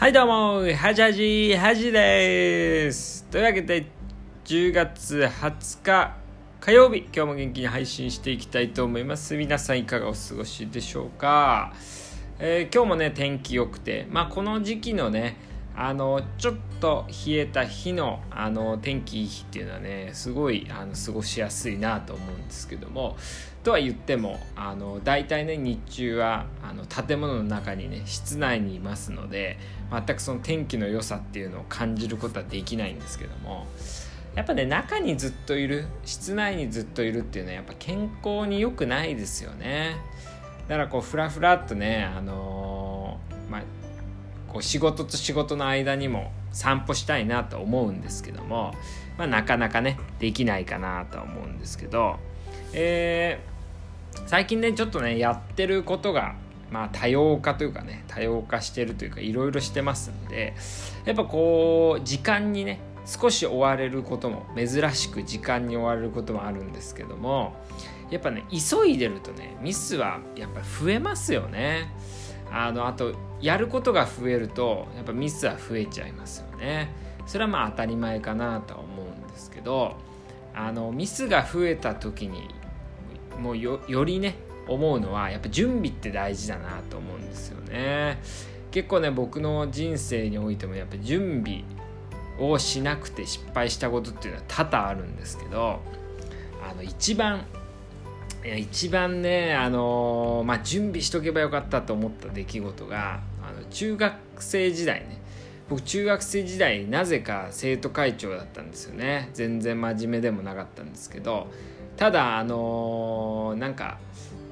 はいどうもはじはじはじです。というわけで10月20日火曜日今日も元気に配信していきたいと思います。皆さんいかがお過ごしでしょうか、えー、今日もね天気良くてまあこの時期のねあのちょっと冷えた日のあの天気いい日っていうのはねすごいあの過ごしやすいなと思うんですけどもとは言ってもあの大体ね日中はあの建物の中にね室内にいますので全くその天気の良さっていうのを感じることはできないんですけどもやっぱね中にずっといる室内にずっといるっていうのはやっぱ健康に良くないですよね。だからこうふらふらっとねあのー、まあこう仕事と仕事の間にも散歩したいなと思うんですけども、まあ、なかなかねできないかなとは思うんですけど、えー、最近ねちょっとねやってることがまあ多様化というかね多様化してるというかいろいろしてますんでやっぱこう時間にね少し追われることも珍しく時間に追われることもあるんですけどもやっぱね急いでるとねミスはやっぱ増えますよね。あのあとやることが増えるとやっぱミスは増えちゃいますよね。それはまあ当たり前かなとは思うんですけどあのミスが増えた時にもうよりね思うのはやっぱ準備って大事だなと思うんですよね。結構ね僕の人生においてもやっぱ準備をしなくて失敗したことっていうのは多々あるんですけどあの一番一番ね、あのー、まあ、準備しとけばよかったと思った出来事があの中学生時代ね。僕中学生時代なぜか生徒会長だったんですよね。全然真面目でもなかったんですけど。ただあのー、なんか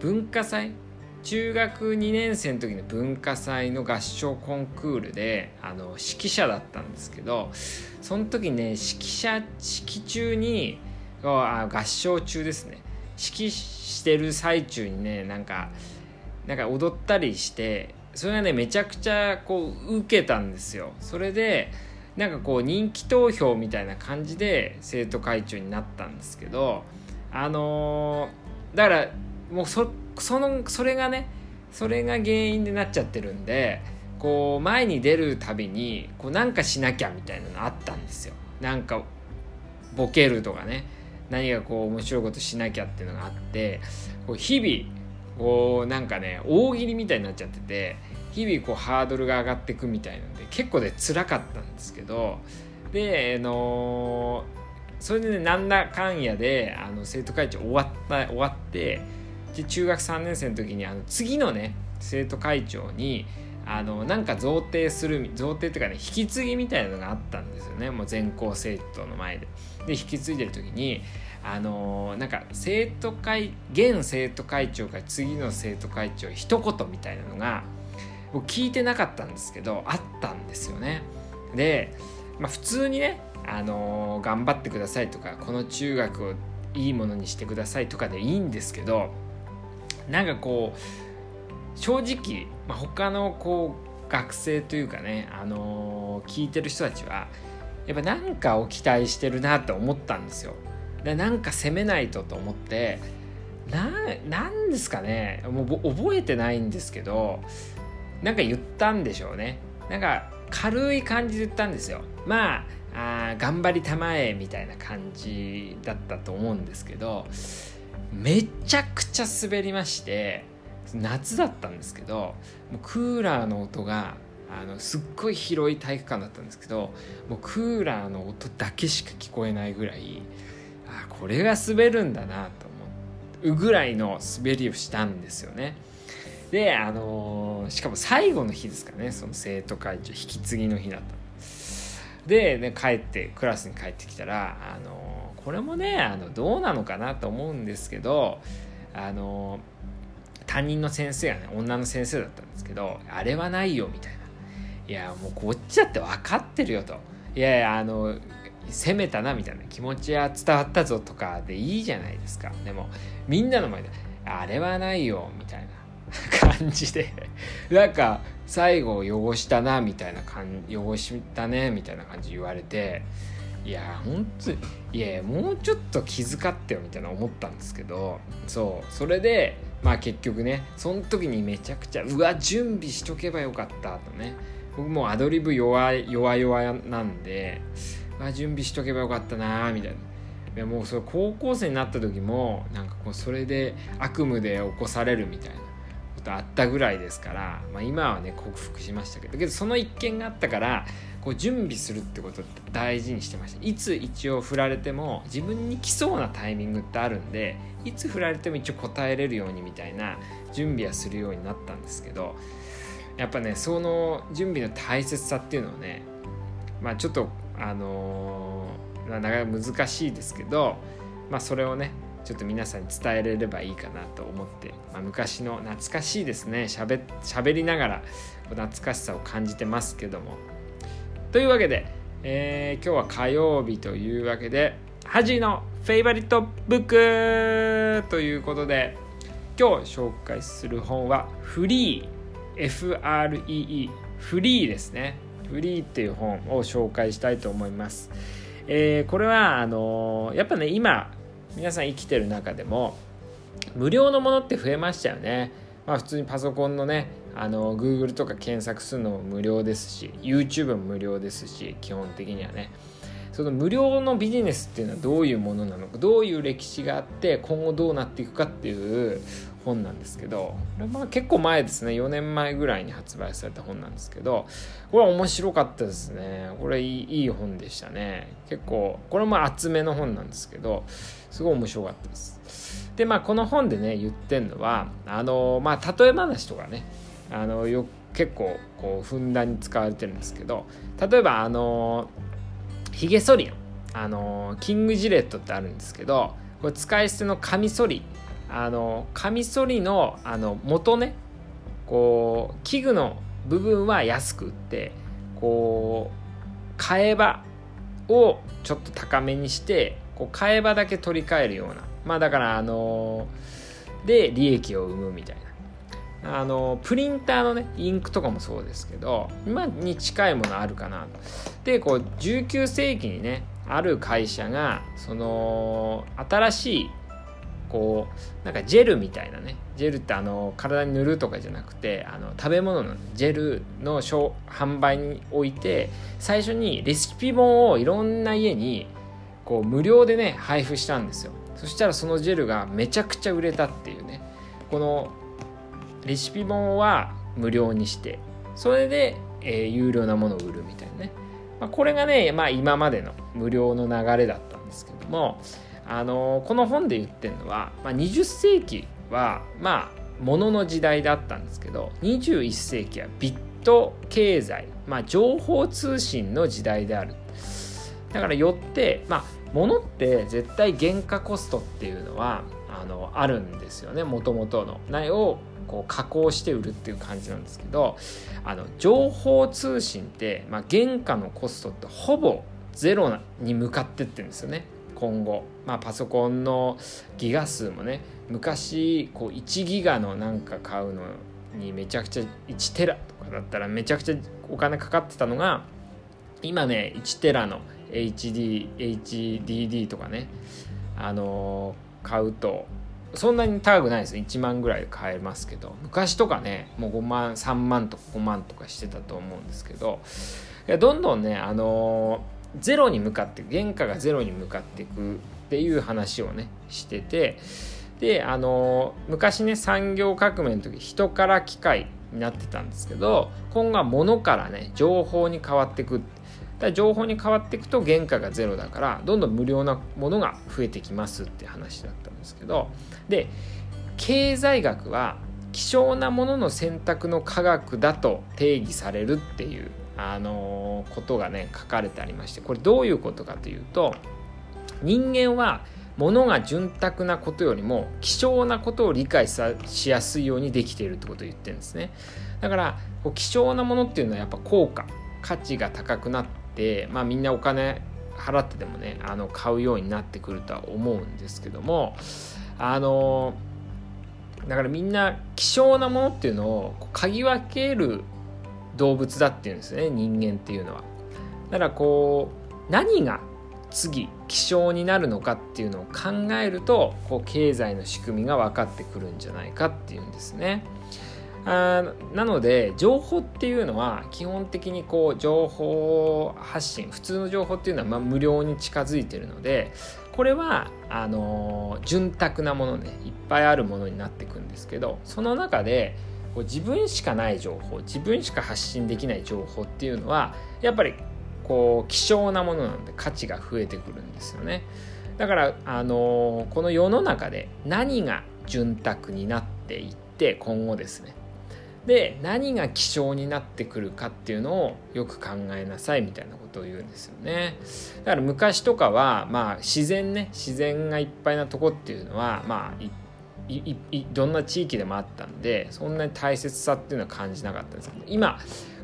文化祭？中学2年生の時の文化祭の合唱コンクールであの指揮者だったんですけどその時ね指揮者指揮中に合唱中ですね。指揮してる最中にねなんかなんか踊ったりしてそれがねめちゃくちゃこう受けたんですよ。それでなんかこう人気投票みたいな感じで生徒会長になったんですけどあのー、だからもうそそのそれがねそれが原因でなっちゃってるんでこう前に出るたびにこうなんかしなきゃみたいなのあったんですよ。なんかボケるとかね。何かこう面白いことしなきゃっていうのがあってこう日々こうなんかね大喜利みたいになっちゃってて日々こうハードルが上がってくみたいなんで結構で辛かったんですけどであのそれでねなんだかんやであの生徒会長終わった終わってで中学3年生の時にあの次のね生徒会長にあのなんか贈呈する贈呈っていうかね引き継ぎみたいなのがあったんですよねもう全校生徒の前で。で引き継いでる時にあのなんか生徒会現生徒会長が次の生徒会長一言みたいなのが僕聞いてなかったんですけどあったんですよね。で、まあ、普通にね、あの頑張ってくださいとかこの中学をいいものにしてくださいとかでいいんですけどなんかこう正直、まあ、他のこう学生というかね、あの聞いてる人たちはやっぱ何かを期待してるなって思ったんですよ。でなんか攻めないとと思ってななんですかねもう覚えてないんですけどなんか言ったんでしょうねなんか軽い感じで言ったんですよまああ頑張りたまえみたいな感じだったと思うんですけどめちゃくちゃ滑りまして夏だったんですけどもうクーラーの音があのすっごい広い体育館だったんですけどもうクーラーの音だけしか聞こえないぐらいあこれが滑るんだなと思うぐらいの滑りをしたんですよね。であのー、しかも最後の日ですかねその生徒会長引き継ぎの日だったで、ね、帰ってクラスに帰ってきたら、あのー、これもねあのどうなのかなと思うんですけど、あのー、担任の先生がね女の先生だったんですけどあれはないよみたいな。いやもうこっちだって分かってるよと。いやいやあの攻めたなみたいな。気持ちは伝わったぞとかでいいじゃないですか。でもみんなの前であれはないよみたいな。感じで。なんか最後汚したなみたいな感汚したねみたいな感じ言われていやほんといやもうちょっと気遣ってよみたいな思ったんですけどそうそれでまあ結局ねその時にめちゃくちゃうわ準備しとけばよかったとね僕もアドリブ弱い弱々なんで、準備しとけばよかったなみたいな。いやもうそれ高校生になった時もなんかこうそれで悪夢で起こされるみたいな。とあったぐらいですから、まあ、今はね克服しましたけどけどその一件があったからこう準備するってことって大事にしてました。いつ一応振られても自分に来そうなタイミングってあるんでいつ振られても一応答えれるようにみたいな準備はするようになったんですけどやっぱねその準備の大切さっていうのをねまあちょっとあのー、なかなか難しいですけどまあそれをねちょっと皆さんに伝えれればいいかなと思って、まあ、昔の懐かしいですね。しゃべしゃべりながら懐かしさを感じてますけども。というわけで、えー、今日は火曜日というわけでハジのフェイバリットブックということで今日紹介する本はフリー FREE フリーですね。フリーっていう本を紹介したいと思います、えー、これはあのー、やっぱね今皆さん生きてる中でも無料のものって増えましたよね。まあ普通にパソコンのねあの Google とか検索するのも無料ですし YouTube も無料ですし基本的にはね。その無料のビジネスっていうのはどういうものなのかどういう歴史があって今後どうなっていくかっていう本なんですけどこれまあ結構前ですね4年前ぐらいに発売された本なんですけどこれは面白かったですね。これいいいい本でしたね。結構これも厚めの本なんですけどすごい面白かったです。でまあこの本でね言ってんのはあのまあ例え話とかねあのよ結構こうふんだんに使われてるんですけど例えばあのひげ剃りのあのキングジレットってあるんですけどこれ使い捨てのカミソリあのカミソリのあの元ねこう器具の部分は安く売ってこう替え刃をちょっと高めにしてこう替え刃だけ取り替えるような。まあだからあので利益を生むみたいな。あのプリンターのねインクとかもそうですけど今に近いものあるかなでこう19世紀にねある会社がその新しいこうなんかジェルみたいなね。ジェルってあの体に塗るとかじゃなくてあの食べ物のジェルの販売において最初にレシピ本をいろんな家にこう無料でね配布したんですよ。そしたらそのジェルがめちゃくちゃ売れたっていうね。このレシピ本は無料にしてそれで、えー、有料なものを売るみたいなね、まあ、これがね、まあ、今までの無料の流れだったんですけども、あの、この本で言ってるのは、まあ、20世紀はまあ物の時代だったんですけど21世紀はビット経済、まあ、情報通信の時代である。だからよってまあ物って絶対原価コストっていうのはあのあるんですよねもともとの苗をこう加工して売るっていう感じなんですけどあの情報通信って、まあ、原価のコストってほぼゼロに向かってってるんですよね。今後、まあ、パソコンのギガ数もね昔こう1ギガのなんか買うのにめちゃくちゃ1テラとかだったらめちゃくちゃお金かかってたのが今ね1テラの HD HDD とかねあのー、買うとそんなに高くないです。1万ぐらいで買えますけど昔とかねもう5万3万とか5万とかしてたと思うんですけどいやどんどんねあのー、ゼロに向かって原価がゼロに向かっていくっていう話をねしててであの、昔ね産業革命の時人から機械になってたんですけど今後は物からね情報に変わっていくだ情報に変わっていくと原価がゼロだからどんどん無料なものが増えてきますって話だったんですけどで経済学は希少なものの選択の科学だと定義されるっていう、あのー、ことがね書かれてありましてこれどういうことかというと人間は物が潤沢なことよりも希少なことを理解しやすいようにできているってことを言ってるんですね。だからこう希少なものっていうのはやっぱ効果価値が高くなって、まあ、みんなお金払ってでもねあの買うようになってくるとは思うんですけどもあのだからみんな希少なものっていうのを嗅ぎ分ける動物だっていうんですね人間っていうのは。だからこう何が次希少になるのかっていうのを考えるとこう経済の仕組みが分かってくるんじゃないかっていうんですね。あなので情報っていうのは基本的にこう情報発信普通の情報っていうのはま無料に近づいてるのでこれはあの潤沢なものねいっぱいあるものになっていくんですけどその中でこう自分しかない情報自分しか発信できない情報っていうのはやっぱりこう希少なものなので価値が増えてくるんですよね。だからあのこの世の中で何が潤沢になっていって今後ですね。で何が希少になってくるかっていうのをよく考えなさいみたいなことを言うんですよね。だから昔とかはまあ自然ね自然がいっぱいなとこっていうのはまあいいどんな地域でもあったんでそんなに大切さっていうのは感じなかったんですけど今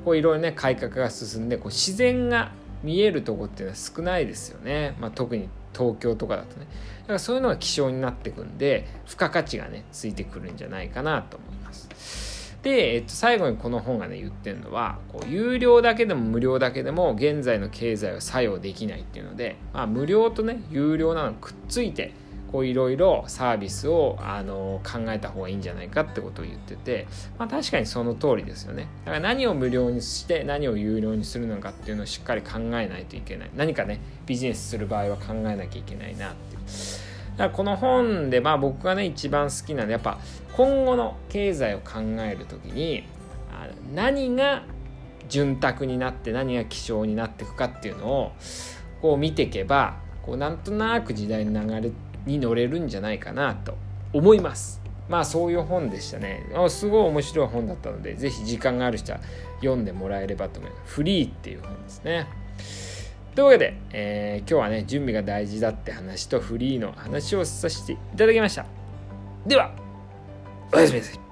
こういろいろね改革が進んでこう自然が見えるとこっていうのは少ないですよね、まあ、特に東京とかだとね。だからそういうのが希少になってくんで付加価値がねついてくるんじゃないかなと思います。で、えっと、最後にこの本がね言ってるのはこう有料だけでも無料だけでも現在の経済は作用できないっていうので、まあ、無料とね有料なのくっついていろいろサービスをあの考えた方がいいんじゃないかってことを言ってて、まあ、確かにその通りですよね。だから何を無料にして何を有料にするのかっていうのをしっかり考えないといけない。何かねビジネスする場合は考えなきゃいけないなっていう。だからこの本でまあ僕がね一番好きなのはやっぱ今後の経済を考える時に何が潤沢になって何が希少になっていくかっていうのをこう見ていけばこうなんとなく時代の流れに乗れるんじゃないかなと思います。まあそういう本でしたね。すごい面白い本だったので、是非時間がある人は読んでもらえればと思います。フリーっていう本ですね。というわけで、えー、今日はね、準備が大事だって話とフリーの話をさせていただきました。では、おやすみなさい。